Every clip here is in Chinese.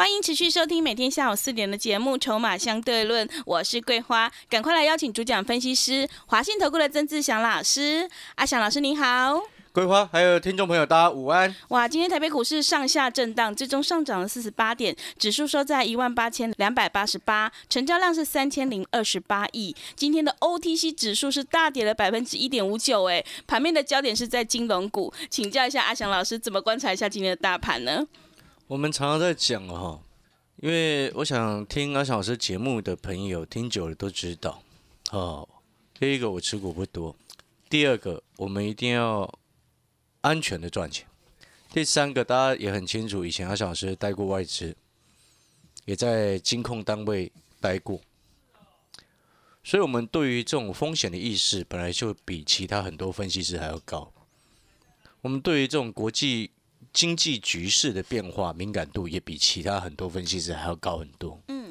欢迎持续收听每天下午四点的节目《筹码相对论》，我是桂花，赶快来邀请主讲分析师华信投顾的曾志祥老师。阿祥老师您好，桂花还有听众朋友，大家午安。哇，今天台北股市上下震荡，最终上涨了四十八点，指数收在一万八千两百八十八，成交量是三千零二十八亿。今天的 OTC 指数是大跌了百分之一点五九，哎，盘面的焦点是在金融股，请教一下阿祥老师，怎么观察一下今天的大盘呢？我们常常在讲哈，因为我想听阿翔老师节目的朋友听久了都知道，哦，第一个我持股不多，第二个我们一定要安全的赚钱，第三个大家也很清楚，以前阿翔老师待过外资，也在金控单位待过，所以我们对于这种风险的意识本来就比其他很多分析师还要高，我们对于这种国际。经济局势的变化敏感度也比其他很多分析师还要高很多。嗯，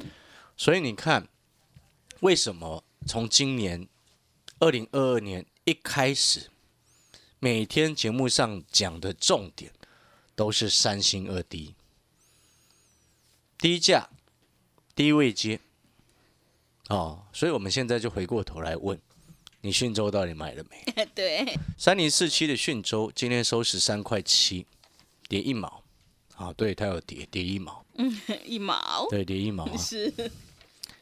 所以你看，为什么从今年二零二二年一开始，每天节目上讲的重点都是三星二低，低价、低位接。哦，所以我们现在就回过头来问，你讯州到底买了没？对，三零四七的讯州今天收十三块七。跌一毛，啊，对，它有跌，跌一毛，嗯，一毛，对，跌一毛啊。是，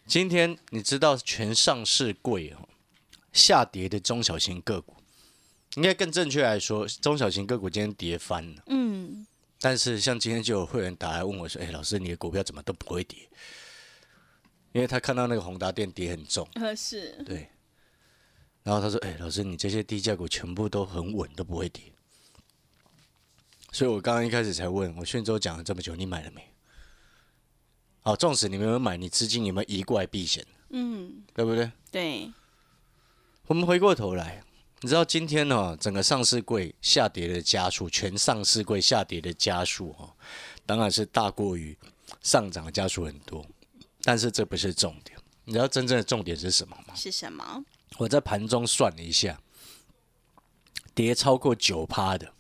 今天你知道全上市贵哦，下跌的中小型个股，应该更正确来说，中小型个股今天跌翻了。嗯，但是像今天就有会员打来问我说：“哎，老师，你的股票怎么都不会跌？”因为他看到那个宏达电跌很重，对。然后他说：“哎，老师，你这些低价股全部都很稳，都不会跌。”所以我刚刚一开始才问我，讯州讲了这么久，你买了没？好，纵使你没有买，你资金有没有移过来避险？嗯，对不对？对。我们回过头来，你知道今天呢，整个上市柜下跌的加速，全上市柜下跌的加速哈，当然是大过于上涨的加速很多。但是这不是重点，你知道真正的重点是什么吗？是什么？我在盘中算了一下，跌超过九趴的。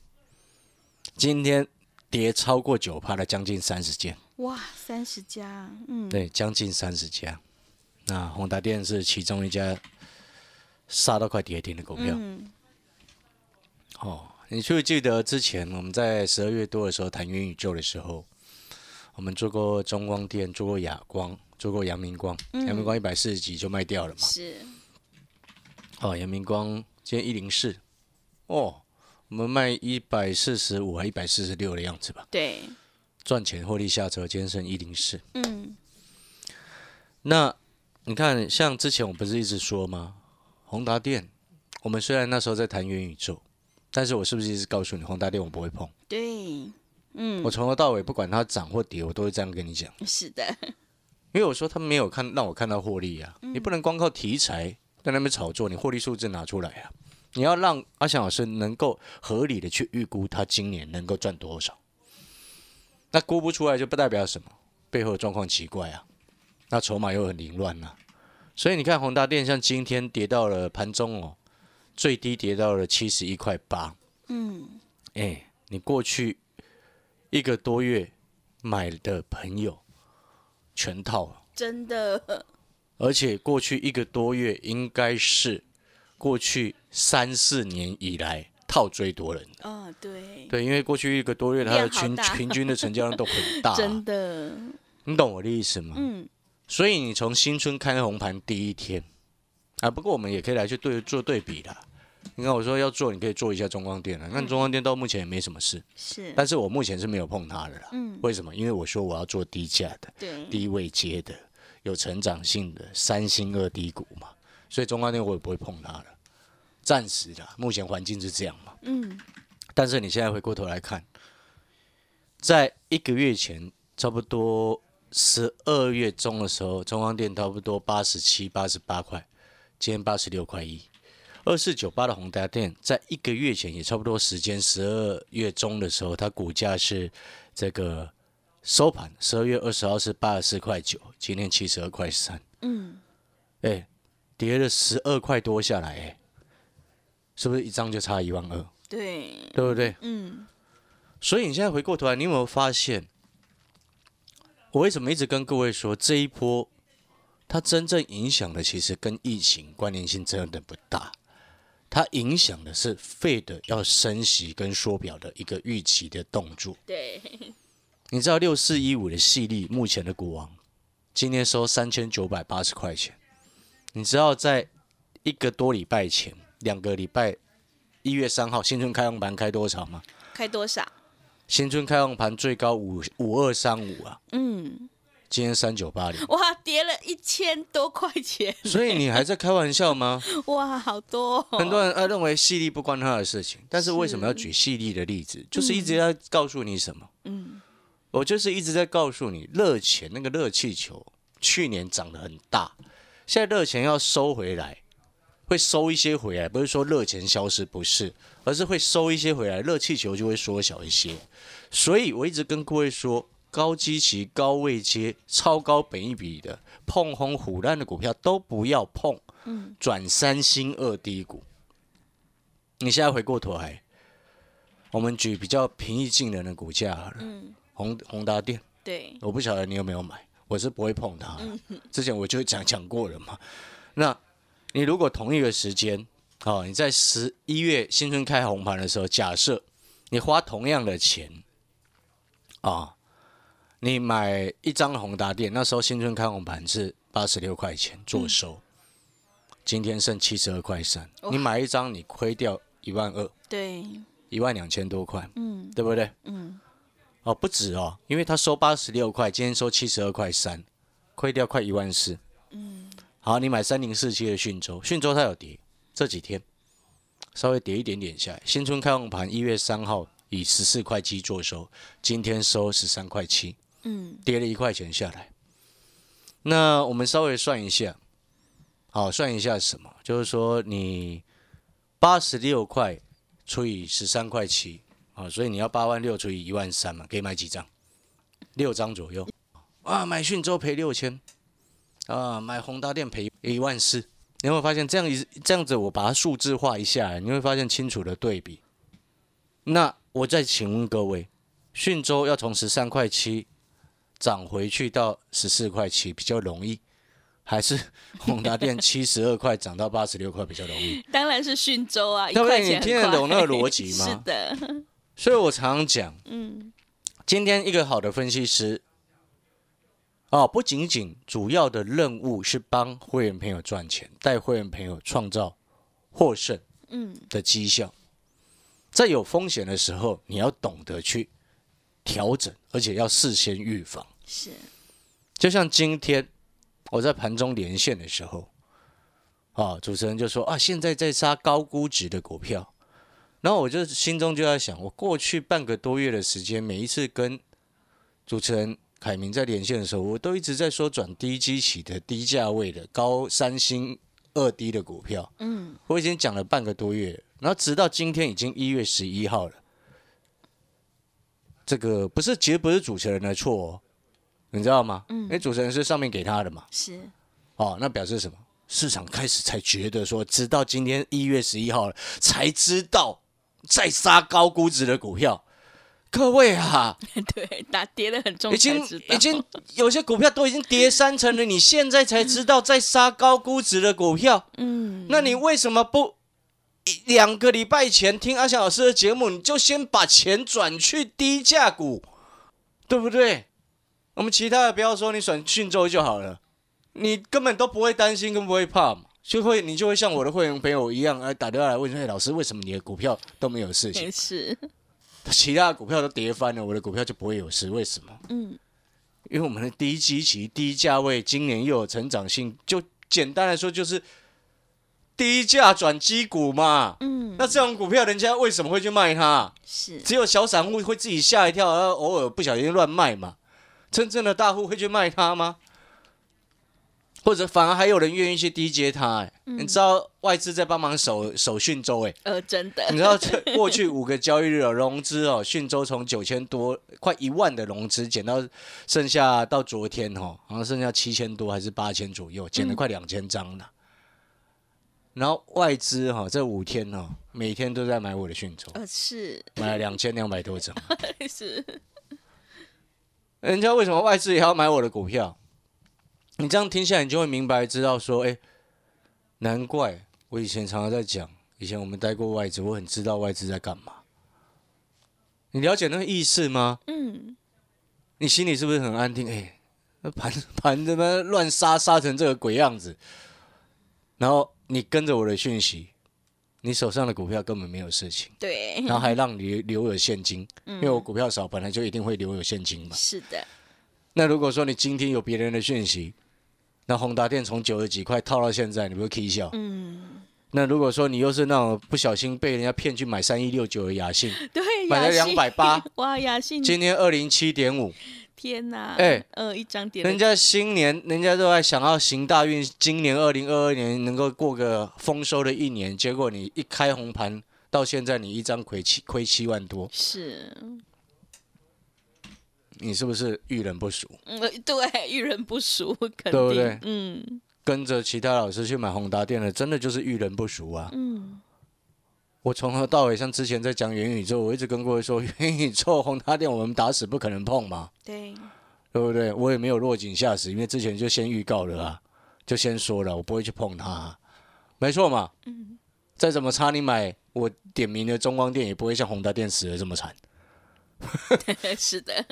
今天跌超过九趴的将近三十件，哇，三十家，嗯，对，将近三十家。那宏达电是其中一家杀到快跌停的股票。嗯哦，你记不记得之前我们在十二月多的时候谈元宇宙的时候，我们做过中光电，做过亚光，做过阳明光，阳明光一百四十几就卖掉了嘛？是。哦，阳明光今天一零四，哦。我们卖一百四十五还一百四十六的样子吧？对，赚钱获利下车，今天剩一零四。嗯，那你看，像之前我不是一直说吗？宏达电，我们虽然那时候在谈元宇宙，但是我是不是一直告诉你，宏达电我不会碰？对，嗯，我从头到尾不管它涨或跌，我都会这样跟你讲。是的，因为我说他没有看让我看到获利啊，你不能光靠题材在那边炒作，你获利数字拿出来啊。你要让阿翔老师能够合理的去预估他今年能够赚多少，那估不出来就不代表什么，背后的状况奇怪啊，那筹码又很凌乱呐，所以你看宏达电像今天跌到了盘中哦，最低跌到了七十一块八，嗯，哎，你过去一个多月买的朋友全套了，真的，而且过去一个多月应该是。过去三四年以来套最多人。的，啊，对，对，因为过去一个多月，它的均 平均的成交量都很大，真的，你懂我的意思吗？嗯，所以你从新春开红盘第一天，啊，不过我们也可以来去对做对比啦。你看我说要做，你可以做一下中光电了，那中光电到目前也没什么事，是，但是我目前是没有碰它的啦。嗯，为什么？因为我说我要做低价的，对，低位接的，有成长性的三星二低股嘛。所以中光电我也不会碰它了，暂时的，目前环境是这样嘛。嗯。但是你现在回过头来看，在一个月前，差不多十二月中的时候，中央电差不多八十七、八十八块，今天八十六块一。二四九八的宏达电，在一个月前也差不多时间，十二月中的时候，它股价是这个收盘，十二月二十号是八十四块九，今天七十二块三，嗯，哎，跌了十二块多下来，哎，是不是一张就差一万二？对，对不对？嗯，所以你现在回过头来，你有没有发现，我为什么一直跟各位说这一波，它真正影响的其实跟疫情关联性真的不大，它影响的是费的要升息跟缩表的一个预期的动作。对，你知道六四一五的细粒目前的股王，今天收三千九百八十块钱。你知道在一个多礼拜前，两个礼拜，一月三号新春开放盘开多少吗？开多少？新春开放盘最高五五二三五啊，嗯，今天三九八零，哇，跌了一千多块钱，所以你还在开玩笑吗？哇，好多、哦。很多人呃认为细粒不关他的事情，但是为什么要举细粒的例子？就是一直在告诉你什么？嗯，我就是一直在告诉你，热钱那个热气球去年涨得很大，现在热钱要收回来，会收一些回来，不是说热钱消失，不是，而是会收一些回来，热气球就会缩小一些。所以我一直跟各位说，高基期、高位阶、超高本一比的碰红虎烂的股票都不要碰，嗯，转三星二低股。你现在回过头来，我们举比较平易近人的股价好了，嗯，宏宏达电。对，我不晓得你有没有买，我是不会碰它的。之前我就讲讲过了嘛。那你如果同一个时间，哦，你在十一月新春开红盘的时候，假设你花同样的钱，啊，你买一张宏达电，那时候新春开红盘是八十六块钱做收，今天剩七十二块三，你买一张你亏掉一万二，对，一万两千多块，嗯。对不对？嗯，哦，不止哦，因为他收八十六块，今天收七十二块三，亏掉快一万四。嗯，好，你买三零四七的讯州，讯州它有跌，这几天稍微跌一点点下来。新春开放盘一月三号以十四块七做收，今天收十三块七，嗯，跌了一块钱下来。那我们稍微算一下，好，算一下什么？就是说你八十六块除以十三块七，啊，所以你要八万六除以一万三嘛，可以买几张？六张左右。啊，买讯州赔六千，啊，买宏达电赔一万四。你有没有发现这样一这样子，我把它数字化一下，你会发现清楚的对比。那我再请问各位，讯州要从十三块七涨回去到十四块七比较容易，还是 宏达电七十二块涨到八十六块比较容易？当然是讯州啊，一对不对块钱你听得懂那个逻辑吗 是的，所以我常常讲，嗯，今天一个好的分析师，哦，不仅仅主要的任务是帮会员朋友赚钱，带会员朋友创造获胜嗯，的绩效，在有风险的时候，你要懂得去调整，而且要事先预防。是，就像今天我在盘中连线的时候，啊，主持人就说啊，现在在杀高估值的股票，然后我就心中就在想，我过去半个多月的时间，每一次跟主持人凯明在连线的时候，我都一直在说转低基期的低价位的高三星二低的股票，嗯，我已经讲了半个多月，然后直到今天已经一月十一号了，这个不是其实不是主持人的错哦，你知道吗？嗯。因为主持人是上面给他的嘛，是，哦，那表示什么？市场开始才觉得说，直到今天一月十一号了，才知道在杀高估值的股票。各位啊，对，打跌的很重才已经，已经有些股票都已经跌三成了，你现在才知道在杀高估值的股票，嗯，那你为什么不一两个礼拜前听阿翔老师的节目，你就先把钱转去低价股，对不对？我们其他的不要说，你转讯州就好了，你根本都不会担心，更不会怕嘛，就会你就会像我的会员朋友一样，来打电话来问说，哎，老师为什么你的股票都没有事情？是，其他的股票都跌翻了，我的股票就不会有事，为什么？嗯，因为我们的低基期、低价位，今年又有成长性，就简单来说就是低价转基股嘛。嗯，那这种股票，人家为什么会去卖它？是，只有小散户会自己吓一跳，然后偶尔不小心乱卖嘛。真正的大户会去卖它吗？或者反而还有人愿意去低接它、哎、你知道外资在帮忙守守讯州哎、呃，真的。你知道这过去五个交易日哦，融资哦，讯州从九千多快一万的融资减到剩下到昨天哦，好像剩下七千多还是八千左右，减了快两千张了。然后外资哈、这五天哦，每天都在买我的讯州，呃是。买了两千两百多张。是，人家为什么外资也要买我的股票？你这样听下来，你就会明白知道说，哎，难怪我以前常常在讲，以前我们待过外资，我很知道外资在干嘛。你了解那个意思吗？嗯，你心里是不是很安定？哎，那盘盘他妈乱杀杀成这个鬼样子，然后你跟着我的讯息，你手上的股票根本没有事情，对，然后还让你留有现金，因为我股票少，本来就一定会留有现金嘛。是的，那如果说你今天有别人的讯息，那宏达电从九十几块套到现在，你不会 K 笑？嗯，那如果说你又是那种不小心被人家骗去买三一六九的雅信，对，买了雅信280，哇，雅信，今天二零七点五，天哪，哎。呃，一张点，人家新年人家都在想要行大运，今年二零二二年能够过个丰收的一年，结果你一开红盘，到现在你一张亏七亏七万多，是，你是不是遇人不淑？嗯，呃对，遇人不淑，肯定，对不对？嗯。跟着其他老师去买宏达电的，真的就是遇人不淑啊！嗯，我从头到尾，像之前在讲元宇宙，我一直跟各位说，元宇宙宏达电我们打死不可能碰嘛，对，对不对？我也没有落井下石，因为之前就先预告了啊，就先说了，我不会去碰它啊、没错嘛。嗯，再怎么差，你买我点名的中光电也不会像宏达电死的这么惨，是的，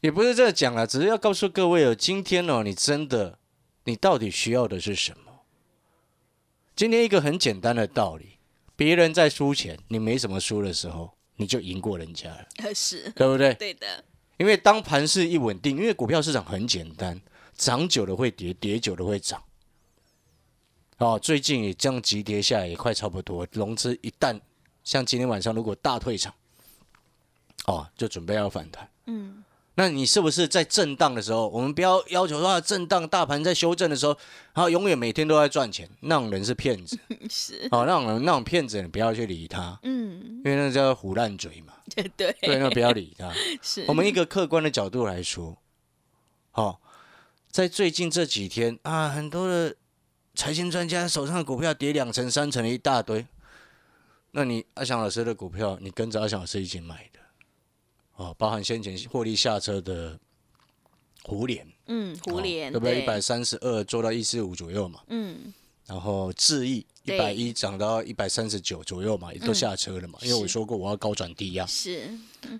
也不是这样讲了，只是要告诉各位哦，今天哦，你真的，你到底需要的是什么？今天一个很简单的道理，别人在输钱，你没什么输的时候，你就赢过人家了，呃是，对不对？对的，因为当盘势一稳定，因为股票市场很简单，涨久了会跌，跌久了会涨。哦，最近也这样急跌下来，也快差不多。融资一旦像今天晚上如果大退场，哦，就准备要反弹。嗯，那你是不是在震荡的时候，我们不要要求说震荡大盘在修正的时候，然后永远每天都在赚钱，那种人是骗子。是，哦，那种人那种骗子，你不要去理他，嗯，因为那叫胡烂嘴嘛。对对，对，那不要理他。是，我们一个客观的角度来说，哦，在最近这几天啊，很多的财经专家手上的股票跌两成、三成的一大堆。那你阿翔老师的股票，你跟着阿翔老师一起买的，哦，包含先前获利下车的胡联，嗯，胡哦联，对不对？一百三十二做到一四五左右嘛，嗯，然后智毅一百一涨到一百三十九左右嘛，也都下车了嘛，因为我说过我要高转低压。是，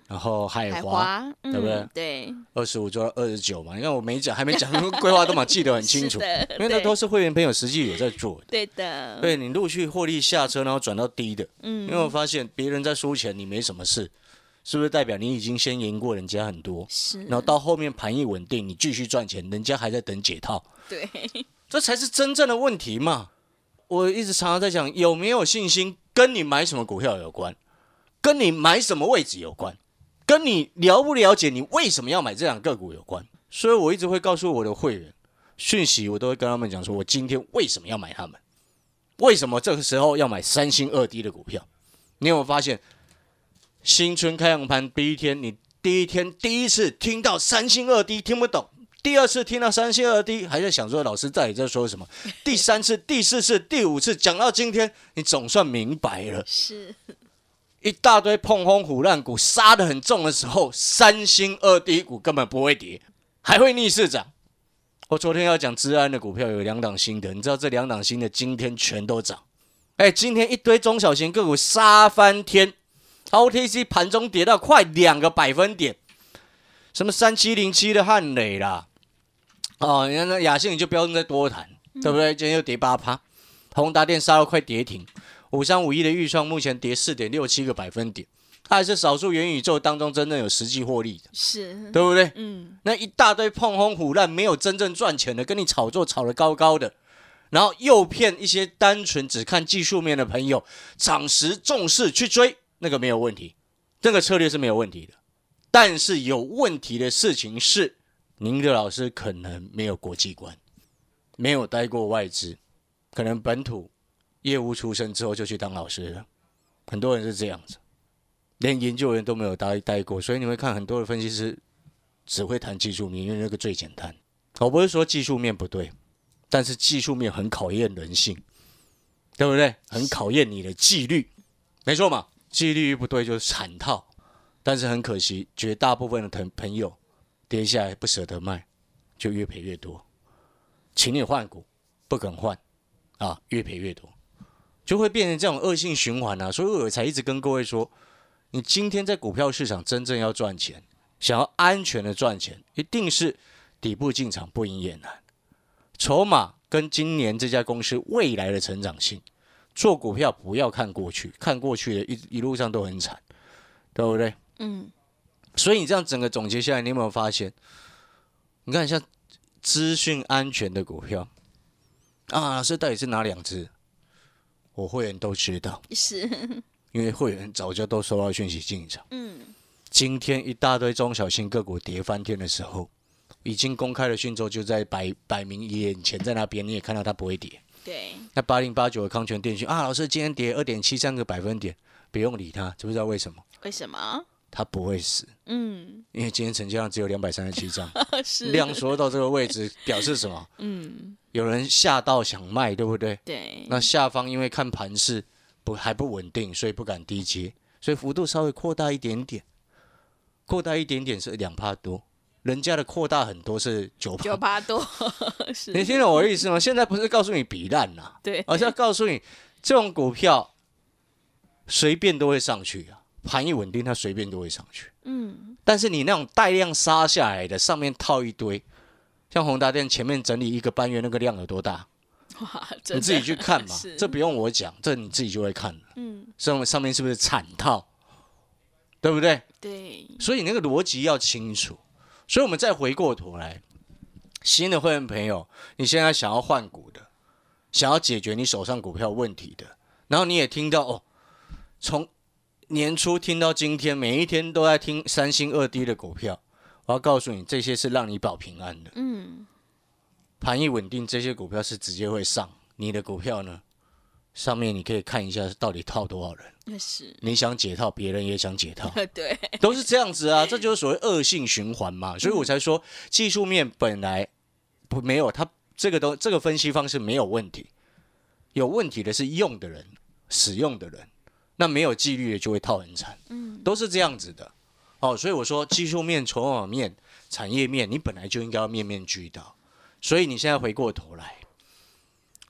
然后海海华华，对不对对，二十五做到二十九嘛，你看我没讲，还没讲，规划都嘛记得很清楚，因为那都是会员朋友实际有在做的。对的，对你陆续获利下车，然后转到低的，嗯，因为我发现别人在输钱，你没什么事，是不是代表你已经先赢过人家很多？是，然后到后面盘一稳定，你继续赚钱，人家还在等解套，对，这才是真正的问题嘛。我一直常常在讲，有没有信心跟你买什么股票有关，跟你买什么位置有关，跟你了不了解你为什么要买这两个股有关。所以我一直会告诉我的会员，讯息我都会跟他们讲，说我今天为什么要买他们，为什么这个时候要买三星二低的股票。你有没有发现，新春开阳盘第一天，你第一天第一次听到三星二低听不懂，第二次听到三星二低还在想说老师到底在说什么，第三次、第四次、第五次讲到今天，你总算明白了。是，一大堆碰轰虎烂股杀得很重的时候，三星二低股根本不会跌，还会逆势涨。我昨天要讲治安的股票有两档新的，你知道这两档新的今天全都涨。哎，今天一堆中小型个股杀翻天，OTC 盘中跌到快两个百分点，什么三七零七的汉磊啦，哦，你看那雅信你就不用再多谈，对不对？今天又跌八趴，宏达电杀到快跌停，五三五一的预创目前跌四点六七个百分点，它还是少数元宇宙当中真正有实际获利的，是，对不对？嗯，那一大堆碰轰虎烂，没有真正赚钱的，跟你炒作炒得高高的，然后诱骗一些单纯只看技术面的朋友，涨时重视去追，那个没有问题，这个策略是没有问题的。但是有问题的事情是，您的老师可能没有国际观，没有待过外资，可能本土业务出身之后就去当老师了。很多人是这样子，连研究员都没有待待过，所以你会看很多的分析师只会谈技术面，因为那个最简单。我不是说技术面不对，但是技术面很考验人性，对不对？很考验你的纪律，没错嘛。纪律不对就是惨套。但是很可惜，绝大部分的朋朋友跌下来不舍得卖，就越赔越多。请你换股，不肯换，啊，越赔越多，就会变成这种恶性循环啊。所以我才一直跟各位说，你今天在股票市场真正要赚钱，想要安全的赚钱，一定是底部进场不赢也难。筹码跟今年这家公司未来的成长性，做股票不要看过去，看过去的一一路上都很惨，对不对？嗯，所以你这样整个总结下来，你有没有发现？你看像资讯安全的股票啊，这到底是哪两只？我会员都知道，是因为会员早就都收到讯息进场。嗯，今天一大堆中小型个股跌翻天的时候，已经公开的讯息就在摆摆明眼前，在那边你也看到它不会跌。对，那八零八九的康泉电讯啊，老师今天跌二点七三个百分点，不用理它，知不知道为什么？为什么？它不会死，嗯，因为今天成交量只有两百三十七张，量缩到这个位置，表示什么？嗯，有人下到想卖，对不对？对。那下方因为看盘势不还不稳定，所以不敢低接，所以幅度稍微扩大一点点，扩大一点点是两帕多，人家的扩大很多是九九八多，是。你听懂我的意思吗？现在不是告诉你比烂呐，对，而是要告诉你这种股票随便都会上去啊。盘一稳定，它随便都会上去。嗯，但是你那种带量杀下来的，上面套一堆，像宏达电前面整理一个半月，那个量有多大？哇，你自己去看嘛，这不用我讲，这你自己就会看了。嗯，上上面是不是惨套？对不对？对。所以那个逻辑要清楚。所以我们再回过头来，新的会员朋友，你现在想要换股的，想要解决你手上股票问题的，然后你也听到哦，从年初听到今天，每一天都在听三星二低的股票，我要告诉你，这些是让你保平安的。嗯，盘一稳定，这些股票是直接会上。你的股票呢，上面你可以看一下到底套多少人。那是你想解套，别人也想解套。对，都是这样子啊，这就是所谓恶性循环嘛。所以我才说，技术面本来不没有，它这个都这个分析方式没有问题，有问题的是用的人、使用的人。那没有纪律的就会套很惨，嗯，都是这样子的，哦，所以我说技术面、筹码面、产业面，你本来就应该要面面俱到。所以你现在回过头来，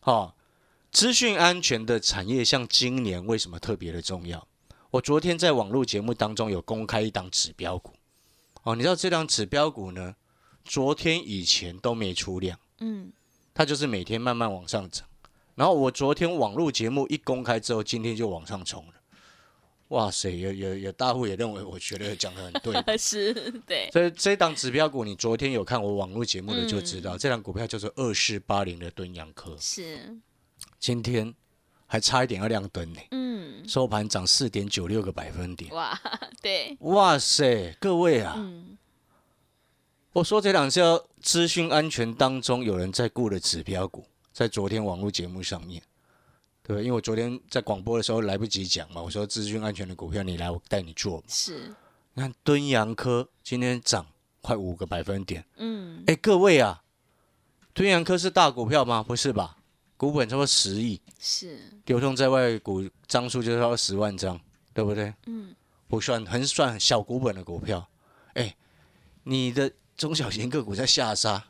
哦，资讯安全的产业，像今年为什么特别的重要？我昨天在网络节目当中有公开一档指标股，哦，你知道这档指标股呢，昨天以前都没出量，嗯，它就是每天慢慢往上涨。然后我昨天网络节目一公开之后，今天就往上冲了。哇塞，有有有大户也认为我觉得讲的很对，是，对。所以这档指标股，你昨天有看我网络节目的就知道，这档股票叫做二四八零的敦阳科，是。今天还差一点要亮灯呢，嗯，收盘涨四点九六个百分点，哇，对，哇塞，各位啊，我说这两是资讯安全当中有人在顾的指标股，在昨天网络节目上面。对，因为我昨天在广播的时候来不及讲嘛，我说资讯安全的股票你来，我带你做。是，你看敦阳科今天涨快五个百分点。嗯，哎，各位啊，敦阳科是大股票吗？不是吧？股本超过十亿，是流通在外股张数就超十万张，对不对？嗯，不算很算小股本的股票。哎，你的中小型个股在下杀，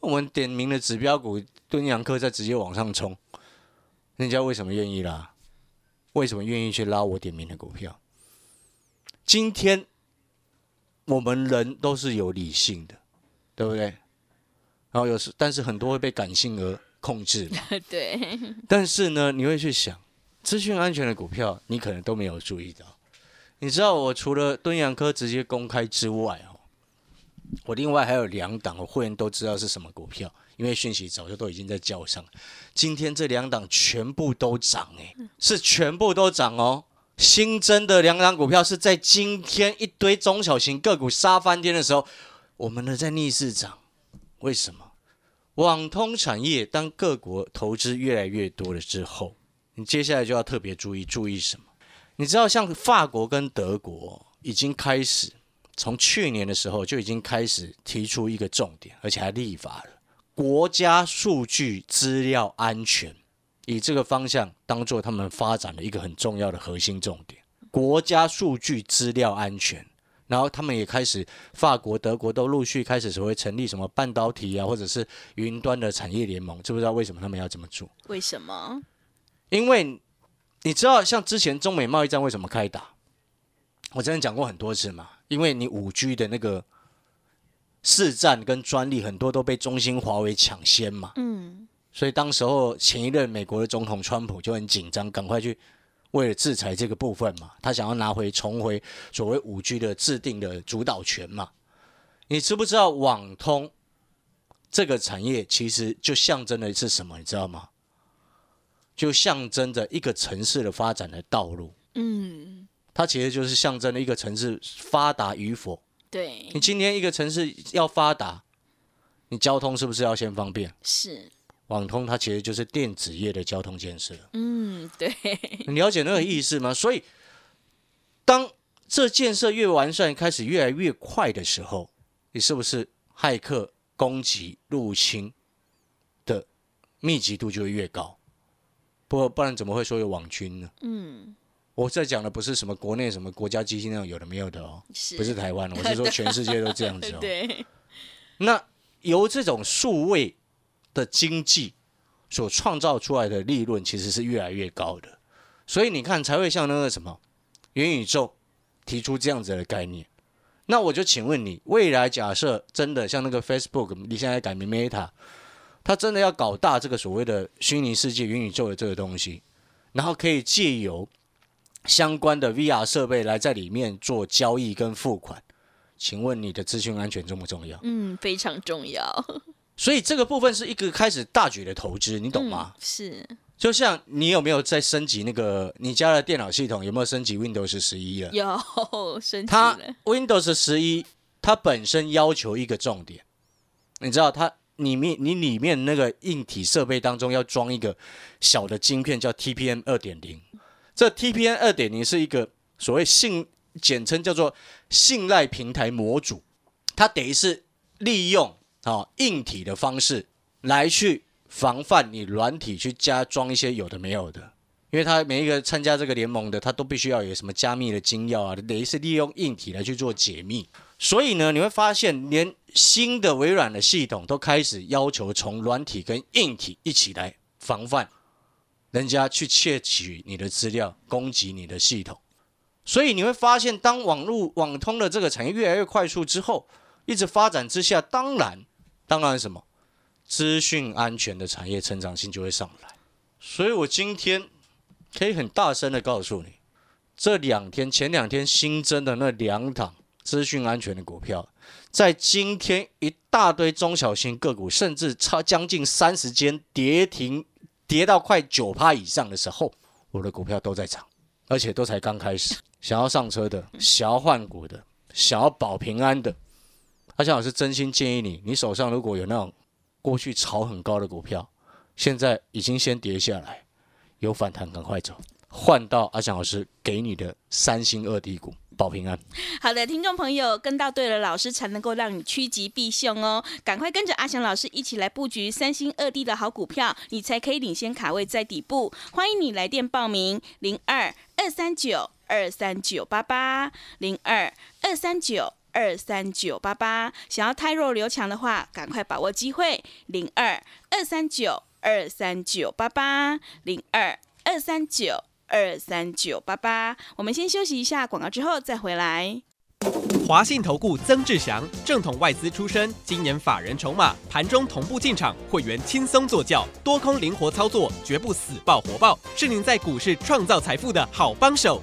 我们点名的指标股敦阳科在直接往上冲。人家为什么愿意啦？为什么愿意去拉我点名的股票？今天我们人都是有理性的，对不对？然后有时，但是很多会被感性而控制嘛。对。但是呢，你会去想，资讯安全的股票，你可能都没有注意到。你知道，我除了敦阳科直接公开之外哦，我另外还有两档，我会员都知道是什么股票。因为讯息早就都已经在叫上，今天这两档全部都涨，哎，是全部都涨哦，新增的两档股票是在今天一堆中小型个股杀翻天的时候，我们呢在逆势涨。为什么？网通产业当各国投资越来越多了之后，你接下来就要特别注意，注意什么？你知道，像法国跟德国已经开始从去年的时候就已经开始提出一个重点，而且还立法了，国家数据资料安全，以这个方向当做他们发展的一个很重要的核心重点。国家数据资料安全。然后他们也开始，法国、德国都陆续开始所谓成立什么半导体啊，或者是云端的产业联盟，知不知道为什么他们要这么做？为什么？因为你知道，像之前中美贸易战为什么开打？我之前讲过很多次嘛，因为你五 G 的那个市占跟专利很多都被中兴、华为抢先嘛，嗯，所以当时候前一任美国的总统川普就很紧张，赶快去。为了制裁这个部分嘛，他想要拿回重回所谓五 G 的制定的主导权嘛？你知不知道网通这个产业其实就象征的是什么？你知道吗？就象征着一个城市的发展的道路。嗯，它其实就是象征了一个城市发达与否。对，你今天一个城市要发达，你交通是不是要先方便？是。网通它其实就是电子业的交通建设。嗯，对。你了解那个意思吗？所以，当这建设越完善，开始越来越快的时候，你是不是骇客攻击、入侵的密集度就会越高？不不然怎么会说有网军呢？嗯，我在讲的不是什么国内什么国家基金那种有的没有的哦，不是台湾，我是说全世界都这样子哦。对。那由这种数位。的经济所创造出来的利润其实是越来越高的，所以你看才会像那个什么元宇宙提出这样子的概念。那我就请问你，未来假设真的像那个 Facebook，你现在改名 Meta，它真的要搞大这个所谓的虚拟世界元宇宙的这个东西，然后可以借由相关的 VR 设备来在里面做交易跟付款，请问你的资讯安全重不重要？嗯，非常重要。所以这个部分是一个开始大举的投资，你懂吗？是，就像你有没有在升级那个你家的电脑系统？有没有升级 Windows 十一 了？有升级它 Windows 十一它本身要求一个重点，你知道它里面你里面那个硬体设备当中要装一个小的晶片，叫 TPM 二点零。这 TPM 二点零是一个所谓信简称叫做信赖平台模组，它等于是利用。好，硬体的方式来去防范你软体去加装一些有的没有的，因为它每一个参加这个联盟的，它都必须要有什么加密的金钥啊，等于是利用硬体来去做解密。所以呢，你会发现连新的微软的系统都开始要求从软体跟硬体一起来防范人家去窃取你的资料，攻击你的系统。所以你会发现，当网络网通的这个产业越来越快速之后，一直发展之下，当然。当然，什么资讯安全的产业成长性就会上来，所以我今天可以很大声的告诉你，这两天前两天新增的那两档资讯安全的股票，在今天一大堆中小型个股，甚至超将近三十间跌停，跌到快九趴以上的时候，我的股票都在涨，而且都才刚开始。想要上车的，想要换股的，想要保平安的。阿强老师真心建议你，你手上如果有那种过去炒很高的股票，现在已经先跌下来，有反弹赶快走，换到阿强老师给你的三星二低股保平安。好的，听众朋友跟到对了，老师才能够让你趋吉避凶哦。赶快跟着阿翔老师一起来布局三星二 D 的好股票，你才可以领先卡位在底部。欢迎你来电报名：零二二三九二三九八八零二二三九。二三九八八，想要太弱留强的话，赶快把握机会。零二二三九二三九八八，零二二三九二三九八八。我们先休息一下广告，之后再回来。华信投顾曾志祥，正统外资出身，今年法人筹码，盘中同步进场，会员轻松做教，多空灵活操作，绝不死爆活爆，是您在股市创造财富的好帮手。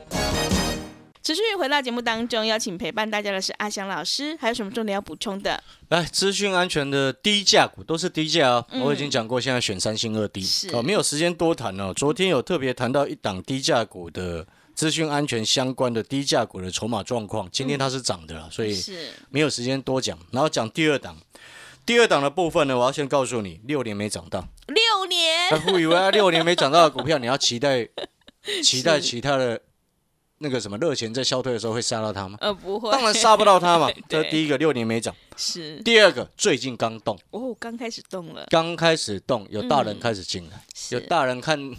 持续回到节目当中，邀请陪伴大家的是阿翔老师，还有什么重点要补充的？来，资讯安全的低价股都是低价哦。嗯我已经讲过，现在选三星二低是哦，没有时间多谈哦。昨天有特别谈到一档低价股的资讯安全相关的低价股的筹码状况，今天它是涨的啦，所以是没有时间多讲。然后讲第二档，第二档的部分呢，我要先告诉你，六年没涨到，六年那误以为它六年没涨到的股票，你要期待 期待其他的那个什么热钱在消退的时候会杀到它吗？呃不会，当然杀不到它嘛。这第一个，六年没涨。是第二个，最近刚动。哦，刚开始动了，刚开始动，有大人嗯开始进来，是有大人看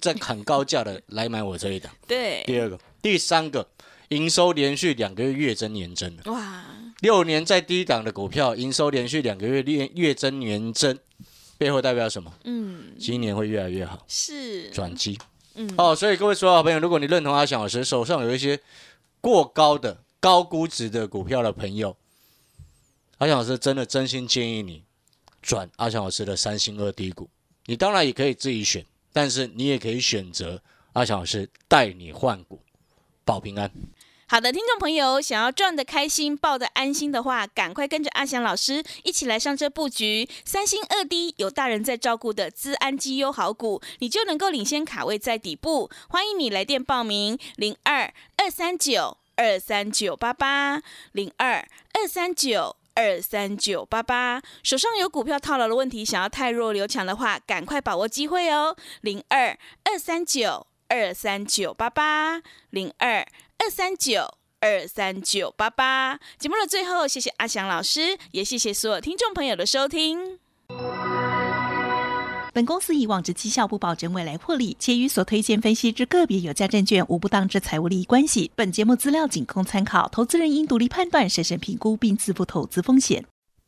在砍高价的来买我这一档。对，第二个，第三个，营收连续两个月月增年增了，哇，六年在低档的股票，营收连续两个月月月增年增，背后代表什么？嗯，今年会越来越好，是转机。嗯，哦，所以各位所有好朋友，如果你认同阿翔老师手上有一些过高的高估值的股票的朋友，阿翔老师真的真心建议你转阿翔老师的三星二低股。你当然也可以自己选，但是你也可以选择阿翔老师带你换股，保平安。好的，听众朋友，想要赚得开心、抱得安心的话，赶快跟着阿翔老师一起来上车布局三星二低有大人在照顾的资安绩优好股，你就能够领先卡位在底部。欢迎你来电报名：零二二三九二三九八八零二二三九。二三九八八，手上有股票套牢的问题，想要太弱留强的话，赶快把握机会哦！零二二三九二三九八八零二二三九二三九八八。节目的最后，谢谢阿翔老师，也谢谢所有听众朋友的收听。本公司以往之绩效不保证未来获利，且与所推荐分析之个别有价证券无不当之财务利益关系。本节目资料仅供参考，投资人应独立判断、审慎评估并自负投资风险。